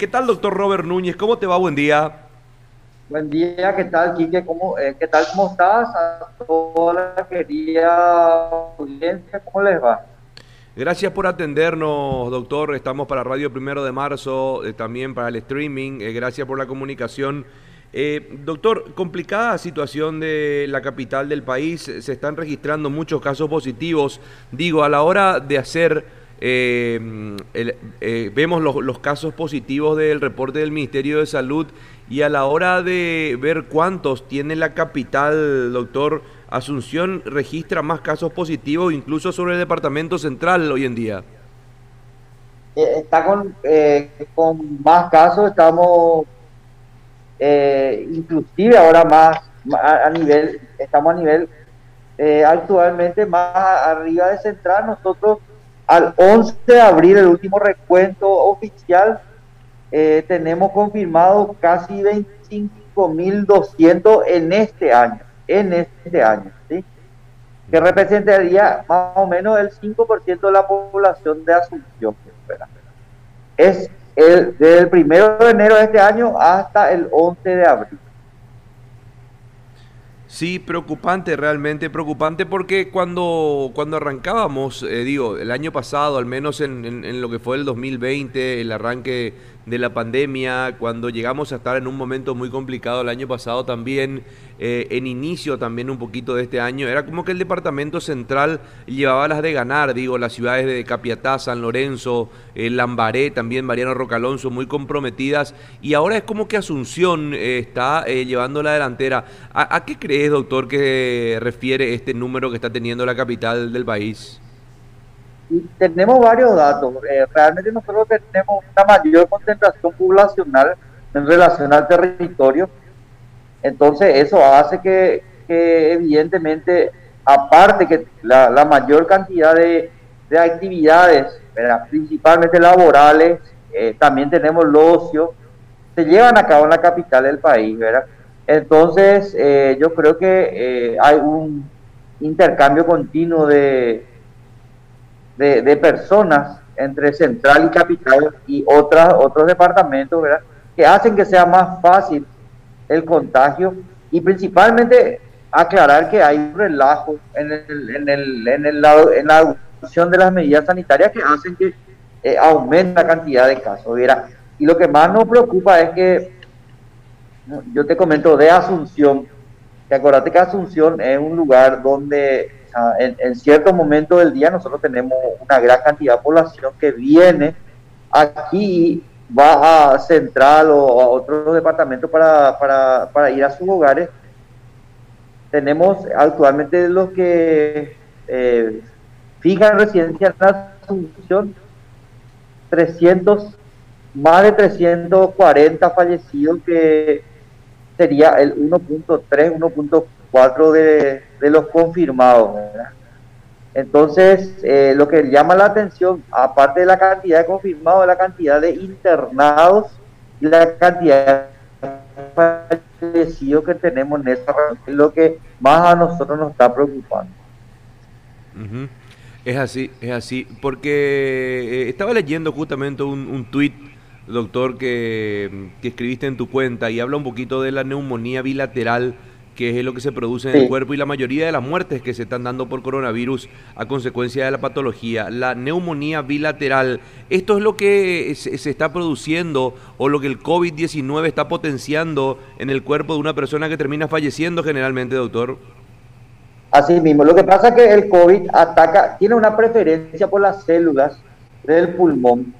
¿Qué tal, doctor Robert Núñez? ¿Cómo te va? Buen día. Buen día, ¿qué tal, Quique? ¿Cómo, eh, ¿Qué tal, cómo estás? A toda la querida audiencia, ¿cómo les va? Gracias por atendernos, doctor. Estamos para Radio Primero de Marzo, eh, también para el streaming. Eh, gracias por la comunicación. doctor, complicada situación de la capital del país. Se están registrando muchos casos positivos. Digo, a la hora de hacer eh, eh, vemos los, casos positivos del reporte del Ministerio de Salud y a la hora de ver cuántos tiene la capital, doctor, Asunción registra más casos positivos incluso sobre el departamento central hoy en día. Eh, está con, con más casos, estamos inclusive ahora más a, nivel, estamos a nivel actualmente más arriba de central, nosotros al 11 de abril, el último recuento oficial, eh, tenemos confirmado casi 25.200 en este año, en este año, ¿sí? que representaría más o menos el 5% de la población de Asunción. Es el, desde el 1 de enero de este año hasta el 11 de abril. Sí, preocupante, realmente preocupante, porque cuando, cuando arrancábamos, eh, digo, el año pasado, al menos en, en, lo que fue el 2020, el arranque de la pandemia, cuando llegamos a estar en un momento muy complicado el año pasado también, eh, en inicio también un poquito de este año, era como que el departamento central llevaba las de ganar, digo, las ciudades de Capiatá, San Lorenzo, eh, Lambaré, también Mariano Rocalonso, muy comprometidas, y ahora es como que Asunción eh, está llevando la delantera. ¿A, ¿A qué crees, doctor, que refiere este número que está teniendo la capital del país? Tenemos varios datos. Eh, realmente nosotros tenemos una mayor concentración poblacional en relación al territorio. Entonces eso hace que, evidentemente, aparte que la, mayor cantidad de, actividades, principalmente laborales, eh, también tenemos el ocio, se llevan a cabo en la capital del país, ¿verdad? Entonces, eh, yo creo que hay un intercambio continuo de, de, personas entre central y capital y otras, otros departamentos. Que hacen que sea más fácil el contagio y principalmente aclarar que hay un relajo en, el, en, el, en, el en la adopción de las medidas sanitarias que hacen que eh, aumente la cantidad de casos. Y lo que más nos preocupa es que, yo te comento, de Asunción, que acuérdate que Asunción es un lugar donde en, cierto momento del día nosotros tenemos una gran cantidad de población que viene aquí va a Central o a otros departamentos para, para, para ir a sus hogares. Tenemos actualmente los que eh, fijan residencia en la Asunción, 300, más de 340 fallecidos que sería el 1.3, 1.4 cuatro de, los confirmados. Entonces, eh, lo que llama la atención, aparte de la cantidad de confirmados, la cantidad de internados y la cantidad de fallecidos que tenemos en esa es lo que más a nosotros nos está preocupando. Es así, es así, porque eh, estaba leyendo justamente un, un tuit, doctor, que, que escribiste en tu cuenta y habla un poquito de la neumonía bilateral que es lo que se produce en el cuerpo y la mayoría de las muertes que se están dando por coronavirus a consecuencia de la patología, la neumonía bilateral. ¿Esto es lo que se, está produciendo o lo que el COVID-19 está potenciando en el cuerpo de una persona que termina falleciendo generalmente, doctor? Así mismo, lo que pasa es que el COVID ataca, tiene una preferencia por las células del pulmón.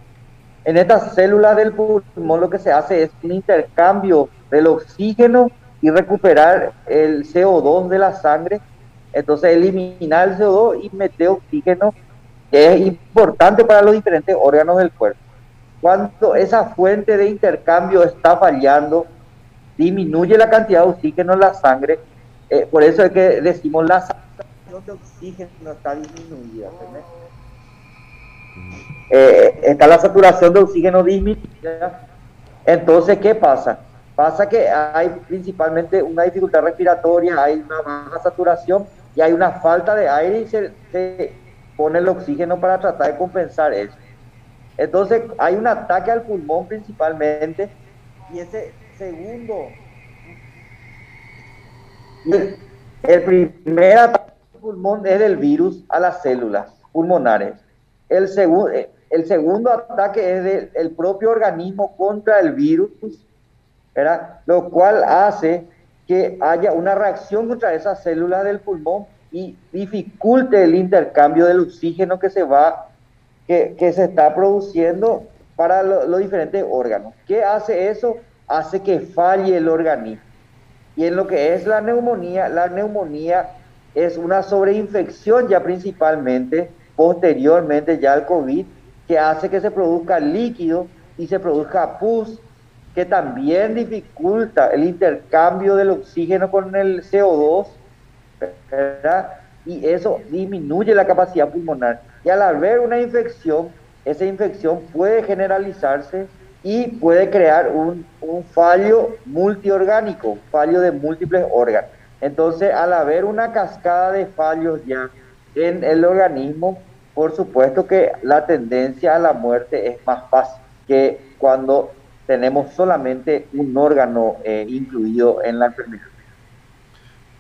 En estas células del pulmón lo que se hace es un intercambio del oxígeno y recuperar el CO2 de la sangre, entonces eliminar el CO2 y meter oxígeno, que es importante para los diferentes órganos del cuerpo. Cuando esa fuente de intercambio está fallando, disminuye la cantidad de oxígeno en la sangre, eh, por eso es que decimos la saturación de oxígeno está disminuida. Eh, está la saturación de oxígeno disminuida. Entonces, ¿qué pasa? Pasa que hay principalmente una dificultad respiratoria, hay una baja saturación y hay una falta de aire y se, pone el oxígeno para tratar de compensar eso. Entonces hay un ataque al pulmón principalmente y ese segundo, el, primer ataque al pulmón es del virus a las células pulmonares. El, segundo el segundo ataque es del propio organismo contra el virus, ¿verdad? lo cual hace que haya una reacción contra esas células del pulmón y dificulte el intercambio del oxígeno que se va, que, que se está produciendo para los diferentes órganos. ¿Qué hace eso? Hace que falle el organismo. Y en lo que es la neumonía, la neumonía es una sobreinfección ya principalmente, posteriormente ya al COVID, que hace que se produzca líquido y se produzca pus, que también dificulta el intercambio del oxígeno con el CO2, y eso disminuye la capacidad pulmonar. Y al haber una infección, esa infección puede generalizarse y puede crear un, un fallo multiorgánico, fallo de múltiples órganos. Entonces, al haber una cascada de fallos ya en el organismo, por supuesto que la tendencia a la muerte es más fácil que cuando tenemos solamente un órgano eh, incluido en la enfermedad.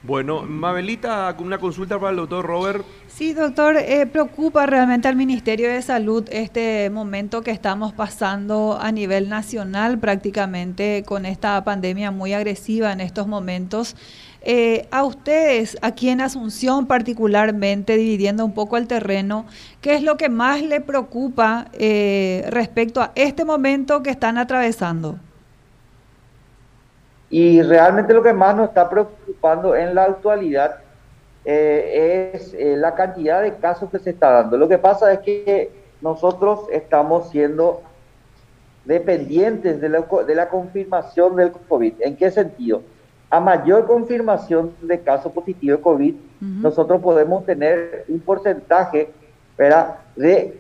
Bueno, Mabelita, una consulta para el doctor Robert. Sí, doctor, eh, preocupa realmente al Ministerio de Salud este momento que estamos pasando a nivel nacional prácticamente con esta pandemia muy agresiva en estos momentos. Eh, a ustedes, aquí en Asunción particularmente, dividiendo un poco el terreno, ¿qué es lo que más le preocupa eh, respecto a este momento que están atravesando? Y realmente lo que más nos está preocupando en la actualidad eh, es la cantidad de casos que se está dando. Lo que pasa es que nosotros estamos siendo dependientes de la, de la confirmación del COVID. ¿En qué sentido? A mayor confirmación de casos positivos de COVID, nosotros podemos tener un porcentaje ¿verdad? de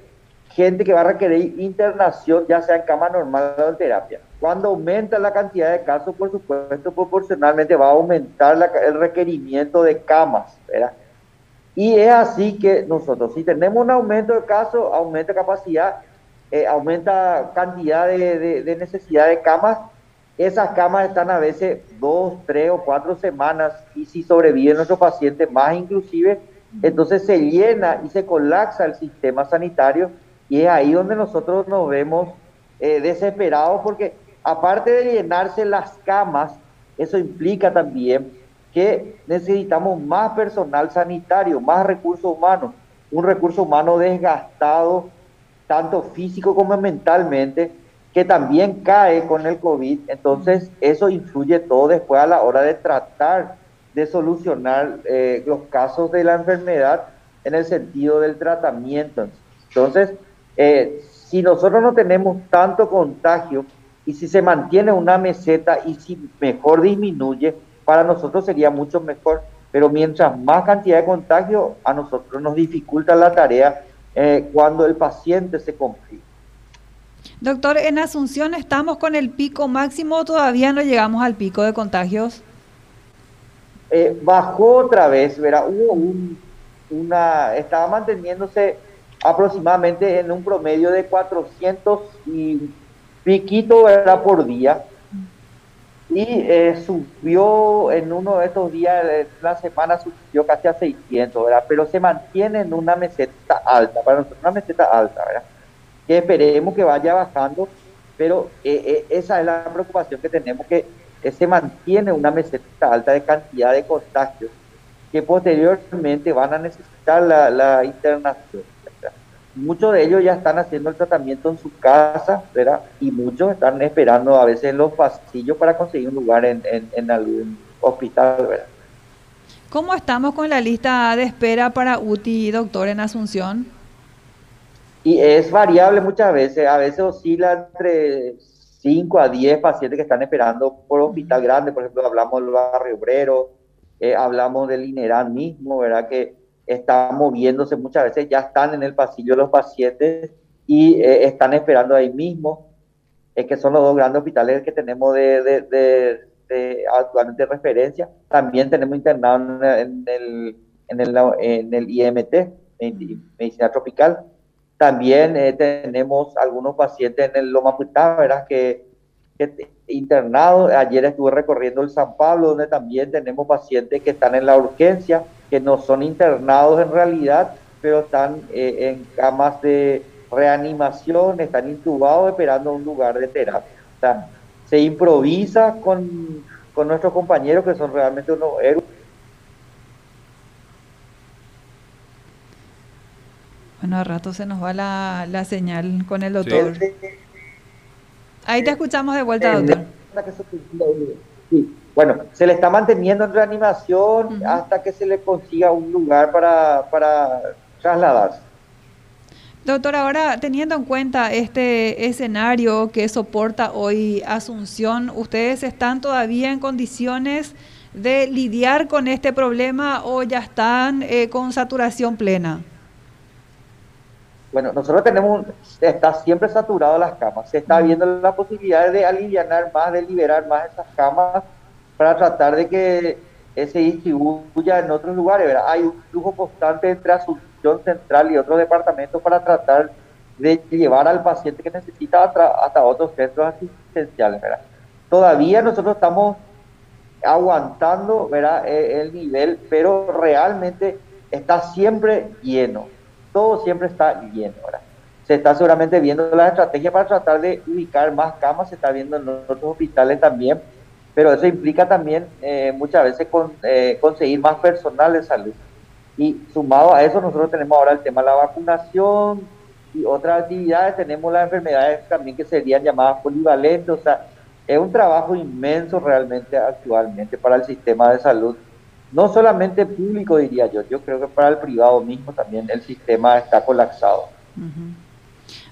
gente que va a requerir internación, ya sea en cama normal o en terapia. Cuando aumenta la cantidad de casos, por supuesto, proporcionalmente va a aumentar el requerimiento de camas. ¿verdad? Y es así que nosotros, si tenemos un aumento de casos, aumenta capacidad, eh, aumenta cantidad de, de necesidad de camas, esas camas están a veces dos, tres o cuatro semanas y si sobrevive nuestro paciente más inclusive, entonces se llena y se colapsa el sistema sanitario y es ahí donde nosotros nos vemos eh, desesperados porque aparte de llenarse las camas, eso implica también que necesitamos más personal sanitario, más recursos humanos, un recurso humano desgastado, tanto físico como mentalmente, que también cae con el COVID, entonces eso influye todo después a la hora de tratar de solucionar eh, los casos de la enfermedad en el sentido del tratamiento. Entonces, eh, si nosotros no tenemos tanto contagio y si se mantiene una meseta y si mejor disminuye, para nosotros sería mucho mejor. Pero mientras más cantidad de contagio, a nosotros nos dificulta la tarea eh, cuando el paciente se complica. Doctor, en Asunción estamos con el pico máximo todavía no llegamos al pico de contagios. Eh, bajó otra vez, verá, hubo una, estaba manteniéndose aproximadamente en un promedio de 400 y piquito ¿verdad? por día y eh, subió en uno de estos días, la semana subió casi a 600, ¿verdad? pero se mantiene en una meseta alta, para nosotros una meseta alta, ¿verdad? Que esperemos que vaya bajando, pero eh, eh, esa es la preocupación que tenemos, que, se mantiene una meseta alta de cantidad de contagios que posteriormente van a necesitar la, internación. Muchos de ellos ya están haciendo el tratamiento en su casa, ¿verdad? Y muchos están esperando a veces en los pasillos para conseguir un lugar en, en algún hospital, ¿verdad? ¿Cómo estamos con la lista de espera para UTI, doctor, en Asunción? Y es variable muchas veces, a veces oscila entre 5 a 10 pacientes que están esperando por hospital grande, por ejemplo, hablamos del barrio obrero, eh, hablamos del INERAN mismo, ¿verdad? Que está moviéndose muchas veces, ya están en el pasillo los pacientes y eh, están esperando ahí mismo, es que son los dos grandes hospitales que tenemos de, de, de, actualmente referencia. También tenemos internado en el, en el, en el IMT, medicina tropical, También eh, tenemos algunos pacientes en el Loma Putá, ¿verdad? Que, internados. Ayer estuve recorriendo el San Pablo, donde también tenemos pacientes que están en la urgencia, que no son internados en realidad, pero están eh, en camas de reanimación, están intubados esperando un lugar de terapia. O sea, se improvisa con, con nuestros compañeros que son realmente unos héroes. Bueno, a rato se nos va la, la señal con el doctor. Ahí te escuchamos de vuelta, doctor. Bueno, se le está manteniendo en reanimación hasta que se le consiga un lugar para, para trasladarse. Doctor, ahora teniendo en cuenta este escenario que soporta hoy Asunción, ¿ustedes están todavía en condiciones de lidiar con este problema o ya están eh, con saturación plena? Bueno, nosotros tenemos, está siempre saturado las camas, se está viendo la posibilidad de aliviar más, de liberar más esas camas para tratar de que se distribuya en otros lugares. Hay un flujo constante entre Asunción Central y otros departamentos para tratar de llevar al paciente que necesita hasta, otros centros asistenciales. ¿verdad? Todavía nosotros estamos aguantando ¿verdad? E, el nivel, pero realmente está siempre lleno todo siempre está lleno. ¿verdad? Se está seguramente viendo la estrategia para tratar de ubicar más camas, se está viendo en otros hospitales también, pero eso implica también eh, muchas veces con, eh, conseguir más personal de salud. Y sumado a eso, nosotros tenemos ahora el tema de la vacunación y otras actividades, tenemos las enfermedades también que serían llamadas polivalentes, o sea, es un trabajo inmenso realmente actualmente para el sistema de salud no solamente público, diría yo, yo creo que para el privado mismo también el sistema está colapsado.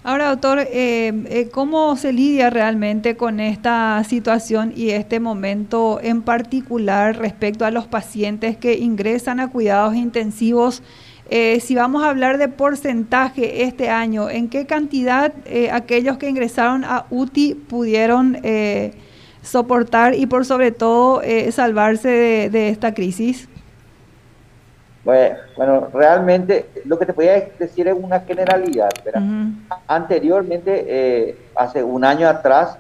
Ahora, doctor, eh, eh, ¿cómo se lidia realmente con esta situación y este momento en particular respecto a los pacientes que ingresan a cuidados intensivos? Eh, si vamos a hablar de porcentaje este año, ¿en qué cantidad aquellos que ingresaron a UTI pudieron soportar y por sobre todo eh, salvarse de, esta crisis? Bueno, realmente lo que te podía decir es una generalidad. Anteriormente, eh, hace un año atrás,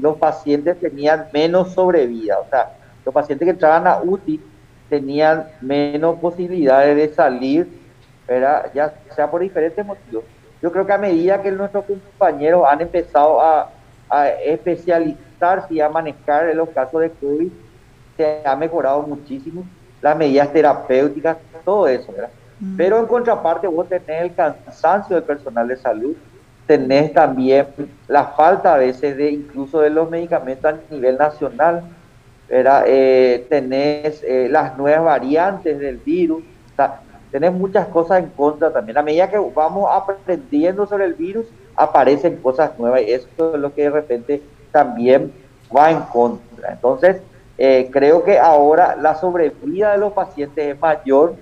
los pacientes tenían menos sobrevida. O sea, los pacientes que entraban a UTI tenían menos posibilidades de salir, ya sea por diferentes motivos. Yo creo que a medida que nuestros compañeros han empezado a, a especializar y a manejar en los casos de COVID se ha mejorado muchísimo, las medidas terapéuticas, todo eso, ¿verdad? Mm. Pero en contraparte vos tenés el cansancio del personal de salud, tenés también la falta a veces de incluso de los medicamentos a nivel nacional, ¿verdad? Eh, tenés eh, las nuevas variantes del virus, o sea, tenés muchas cosas en contra también. A medida que vamos aprendiendo sobre el virus, aparecen cosas nuevas y eso es lo que de repente también va en contra. Entonces, eh, creo que ahora la sobrevida de los pacientes es mayor,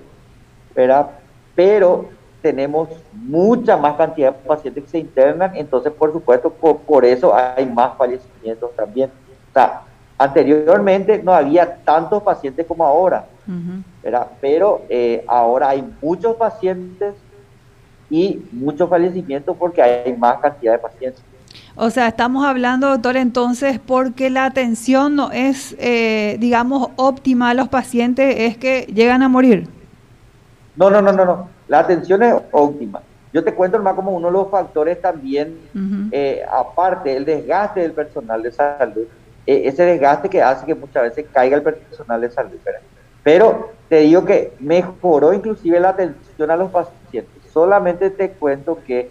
¿verdad? pero tenemos mucha más cantidad de pacientes que se internan, entonces por supuesto por, eso hay más fallecimientos también. O sea, anteriormente no había tantos pacientes como ahora, ¿verdad? pero eh, ahora hay muchos pacientes y muchos fallecimientos porque hay más cantidad de pacientes. O sea, estamos hablando, doctor, entonces, porque la atención no es, eh, digamos, óptima a los pacientes, es que llegan a morir. No, no, no, no, no. La atención es óptima. Yo te cuento más como uno de los factores también, eh, aparte, el desgaste del personal de salud, eh, ese desgaste que hace que muchas veces caiga el personal de salud. Pero te digo que mejoró inclusive la atención a los pacientes. Solamente te cuento que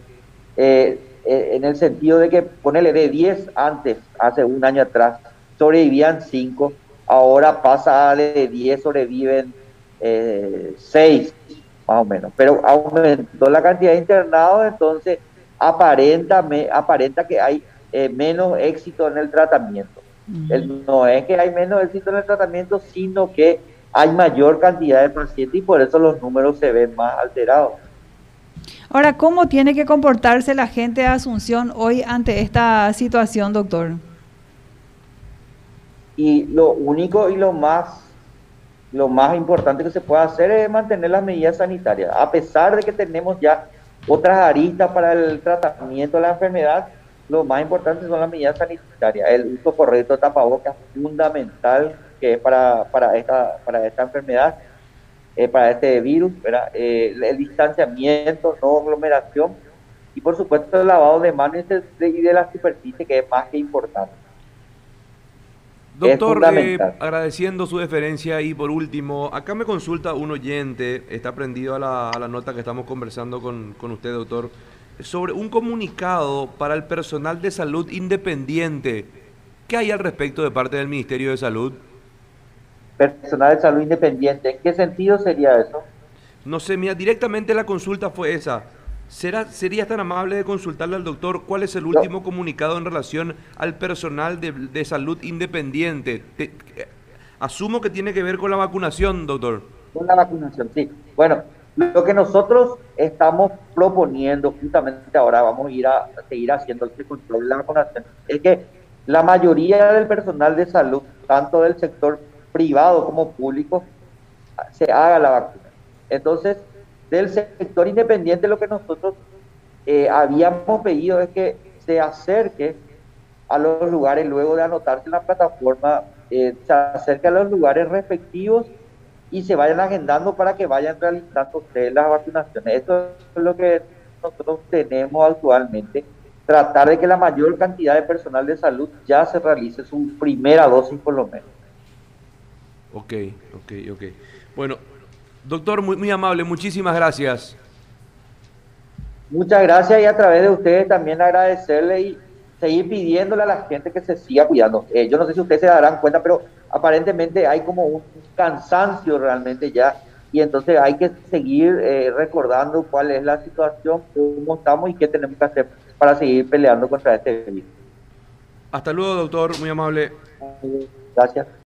eh, en el sentido de que, ponele de 10 antes, hace un año atrás, sobrevivían 5, ahora pasa de 10, sobreviven 6, eh, más o menos. Pero aumentó la cantidad de internados, entonces aparenta, me, aparenta que hay eh, menos éxito en el tratamiento. no es que hay menos éxito en el tratamiento, sino que hay mayor cantidad de pacientes y por eso los números se ven más alterados. Ahora, ¿cómo tiene que comportarse la gente de Asunción hoy ante esta situación, doctor? Y lo único y lo más, lo más importante que se puede hacer es mantener las medidas sanitarias. A pesar de que tenemos ya otras aristas para el tratamiento de la enfermedad, lo más importante son las medidas sanitarias. El uso correcto de tapabocas fundamental que es para, para, esta, para esta enfermedad, eh, para este virus, eh, el distanciamiento, no aglomeración y por supuesto el lavado de manos y de la superficie que es más que importante. Doctor, eh, agradeciendo su deferencia y por último, acá me consulta un oyente, está prendido a la, a la nota que estamos conversando con, con, usted, doctor, sobre un comunicado para el personal de salud independiente. ¿Qué hay al respecto de parte del Ministerio de Salud? Personal de salud independiente, ¿en qué sentido sería eso? No sé, mira, directamente la consulta fue esa. ¿Será, ¿Sería tan amable de consultarle al doctor cuál es el último comunicado en relación al personal de, salud independiente? asumo que tiene que ver con la vacunación, doctor. Con la vacunación, sí. Bueno, lo que nosotros estamos proponiendo, justamente ahora vamos a ir a, seguir haciendo el control de la vacunación, es que la mayoría del personal de salud, tanto del sector privado como público, se haga la vacuna. Entonces, del sector independiente lo que nosotros eh, habíamos pedido es que se acerque a los lugares luego de anotarse en la plataforma, eh, se acerque a los lugares respectivos y se vayan agendando para que vayan realizando ustedes las vacunaciones. Esto es lo que nosotros tenemos actualmente, tratar de que la mayor cantidad de personal de salud ya se realice su primera dosis por lo menos. Ok, ok, ok. Bueno, Doctor, muy, muy amable, muchísimas gracias. Muchas gracias y a través de ustedes también agradecerle y seguir pidiéndole a la gente que se siga cuidando. Eh, yo no sé si ustedes se darán cuenta, pero aparentemente hay como un cansancio realmente ya y entonces hay que seguir eh, recordando cuál es la situación, cómo estamos y qué tenemos que hacer para seguir peleando contra este virus. Hasta luego, doctor, muy amable. Gracias.